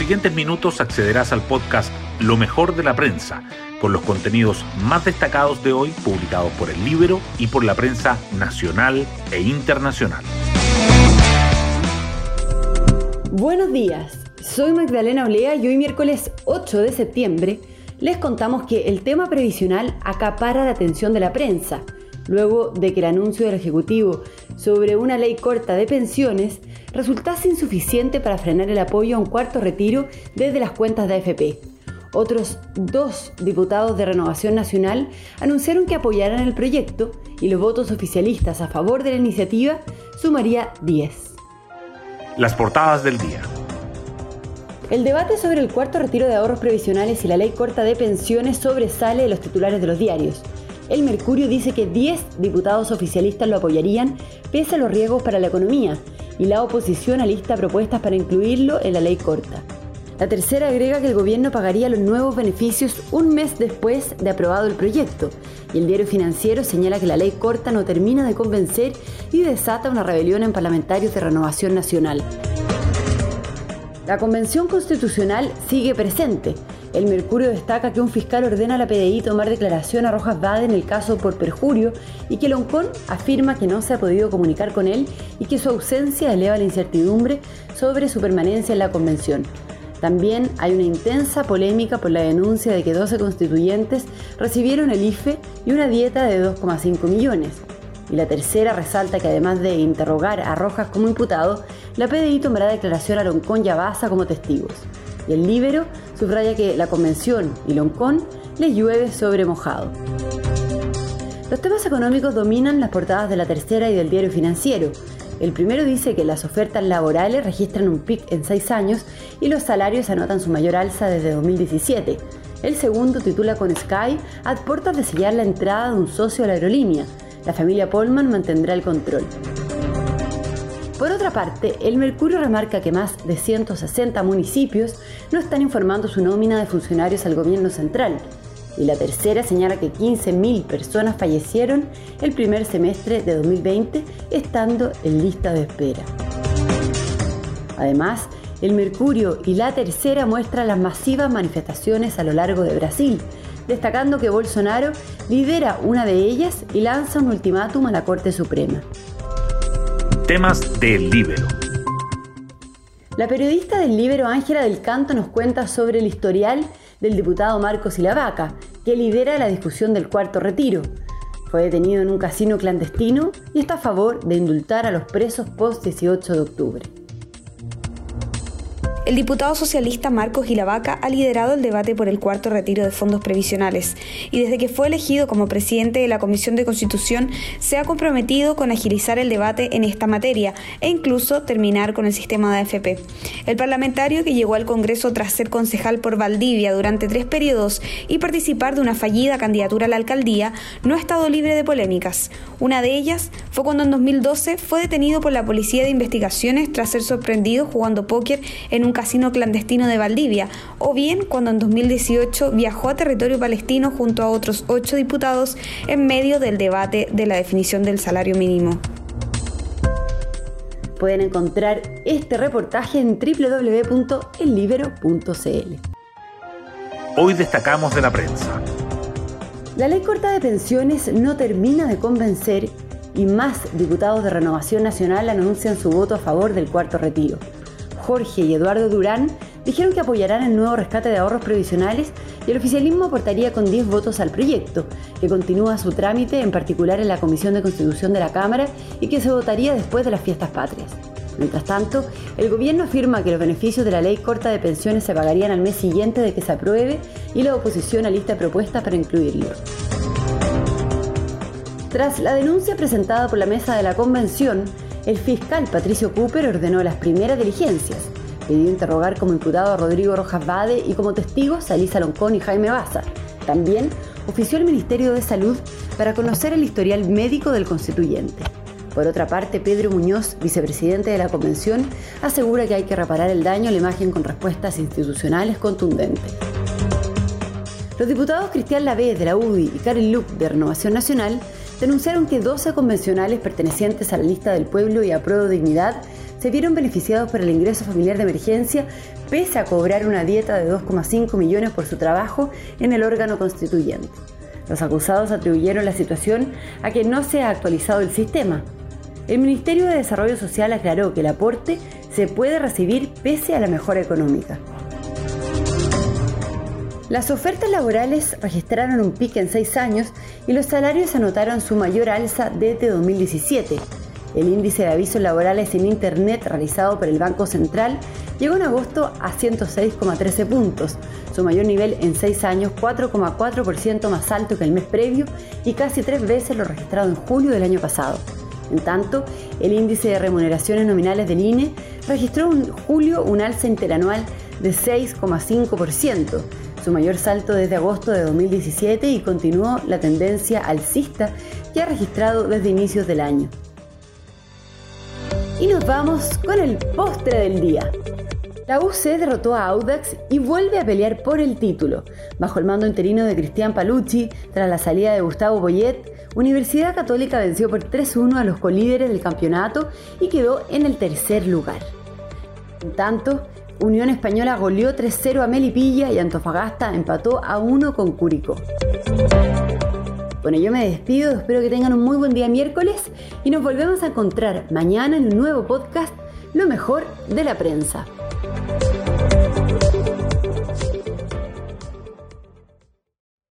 siguientes minutos accederás al podcast Lo mejor de la prensa, con los contenidos más destacados de hoy publicados por el Libro y por la prensa nacional e internacional. Buenos días, soy Magdalena Olea y hoy miércoles 8 de septiembre les contamos que el tema previsional acapara la atención de la prensa, luego de que el anuncio del Ejecutivo sobre una ley corta de pensiones resultase insuficiente para frenar el apoyo a un cuarto retiro desde las cuentas de AFP. Otros dos diputados de Renovación Nacional anunciaron que apoyarán el proyecto y los votos oficialistas a favor de la iniciativa sumaría 10. Las portadas del día. El debate sobre el cuarto retiro de ahorros previsionales y la ley corta de pensiones sobresale de los titulares de los diarios. El Mercurio dice que 10 diputados oficialistas lo apoyarían pese a los riesgos para la economía y la oposición alista propuestas para incluirlo en la ley corta. La tercera agrega que el gobierno pagaría los nuevos beneficios un mes después de aprobado el proyecto, y el diario financiero señala que la ley corta no termina de convencer y desata una rebelión en parlamentarios de renovación nacional. La Convención Constitucional sigue presente. El Mercurio destaca que un fiscal ordena a la PDI tomar declaración a Rojas Bade en el caso por perjurio y que Loncón afirma que no se ha podido comunicar con él y que su ausencia eleva la incertidumbre sobre su permanencia en la Convención. También hay una intensa polémica por la denuncia de que 12 constituyentes recibieron el IFE y una dieta de 2,5 millones. Y la tercera resalta que además de interrogar a Rojas como imputado, la PDI tomará declaración a Loncón y a Baza como testigos. Y el Libero subraya que la Convención y Loncón les llueve sobre mojado. Los temas económicos dominan las portadas de la tercera y del diario financiero. El primero dice que las ofertas laborales registran un pic en seis años y los salarios anotan su mayor alza desde 2017. El segundo titula con Sky a de sellar la entrada de un socio a la aerolínea la familia Polman mantendrá el control. Por otra parte, el Mercurio remarca que más de 160 municipios no están informando su nómina de funcionarios al gobierno central. Y la tercera señala que 15.000 personas fallecieron el primer semestre de 2020 estando en lista de espera. Además, el Mercurio y la tercera muestran las masivas manifestaciones a lo largo de Brasil, destacando que Bolsonaro lidera una de ellas y lanza un ultimátum a la Corte Suprema. Temas del Libero. La periodista del Libero Ángela del Canto nos cuenta sobre el historial del diputado Marcos Ilavaca, que lidera la discusión del cuarto retiro. Fue detenido en un casino clandestino y está a favor de indultar a los presos post 18 de octubre. El diputado socialista Marcos Gilavaca ha liderado el debate por el cuarto retiro de fondos previsionales y desde que fue elegido como presidente de la Comisión de Constitución se ha comprometido con agilizar el debate en esta materia e incluso terminar con el sistema de AFP. El parlamentario que llegó al Congreso tras ser concejal por Valdivia durante tres periodos y participar de una fallida candidatura a la alcaldía no ha estado libre de polémicas. Una de ellas fue cuando en 2012 fue detenido por la Policía de Investigaciones tras ser sorprendido jugando póker en un casino clandestino de Valdivia, o bien cuando en 2018 viajó a territorio palestino junto a otros ocho diputados en medio del debate de la definición del salario mínimo. Pueden encontrar este reportaje en www.ellibero.cl. Hoy destacamos de la prensa. La ley corta de pensiones no termina de convencer y más diputados de Renovación Nacional anuncian su voto a favor del cuarto retiro. Jorge y Eduardo Durán dijeron que apoyarán el nuevo rescate de ahorros previsionales y el oficialismo aportaría con 10 votos al proyecto, que continúa su trámite en particular en la Comisión de Constitución de la Cámara y que se votaría después de las fiestas patrias. Mientras tanto, el gobierno afirma que los beneficios de la ley corta de pensiones se pagarían al mes siguiente de que se apruebe y la oposición alista propuestas para incluirlo. Tras la denuncia presentada por la mesa de la convención, el fiscal Patricio Cooper ordenó las primeras diligencias. Pidió interrogar como imputado a Rodrigo Rojas Bade y como testigos a Elisa Loncón y Jaime Baza. También ofició al Ministerio de Salud para conocer el historial médico del constituyente. Por otra parte, Pedro Muñoz, vicepresidente de la Convención, asegura que hay que reparar el daño a la imagen con respuestas institucionales contundentes. Los diputados Cristian Lavé de la UDI y Karen Luke de Renovación Nacional denunciaron que 12 convencionales pertenecientes a la lista del pueblo y a Prueba Dignidad se vieron beneficiados por el ingreso familiar de emergencia pese a cobrar una dieta de 2,5 millones por su trabajo en el órgano constituyente. Los acusados atribuyeron la situación a que no se ha actualizado el sistema. El Ministerio de Desarrollo Social aclaró que el aporte se puede recibir pese a la mejora económica. Las ofertas laborales registraron un pico en seis años y los salarios anotaron su mayor alza desde 2017. El índice de avisos laborales en Internet realizado por el Banco Central llegó en agosto a 106,13 puntos, su mayor nivel en seis años, 4,4% más alto que el mes previo y casi tres veces lo registrado en julio del año pasado. En tanto, el índice de remuneraciones nominales del INE registró en julio un alza interanual de 6,5%, su mayor salto desde agosto de 2017 y continuó la tendencia alcista que ha registrado desde inicios del año. Y nos vamos con el postre del día. La UC derrotó a Audax y vuelve a pelear por el título. Bajo el mando interino de Cristian Palucci, tras la salida de Gustavo Boyet, Universidad Católica venció por 3-1 a los colíderes del campeonato y quedó en el tercer lugar. En tanto, Unión Española goleó 3-0 a Melipilla y Antofagasta empató a 1 con Curicó. Bueno, yo me despido, espero que tengan un muy buen día miércoles y nos volvemos a encontrar mañana en un nuevo podcast, Lo mejor de la prensa.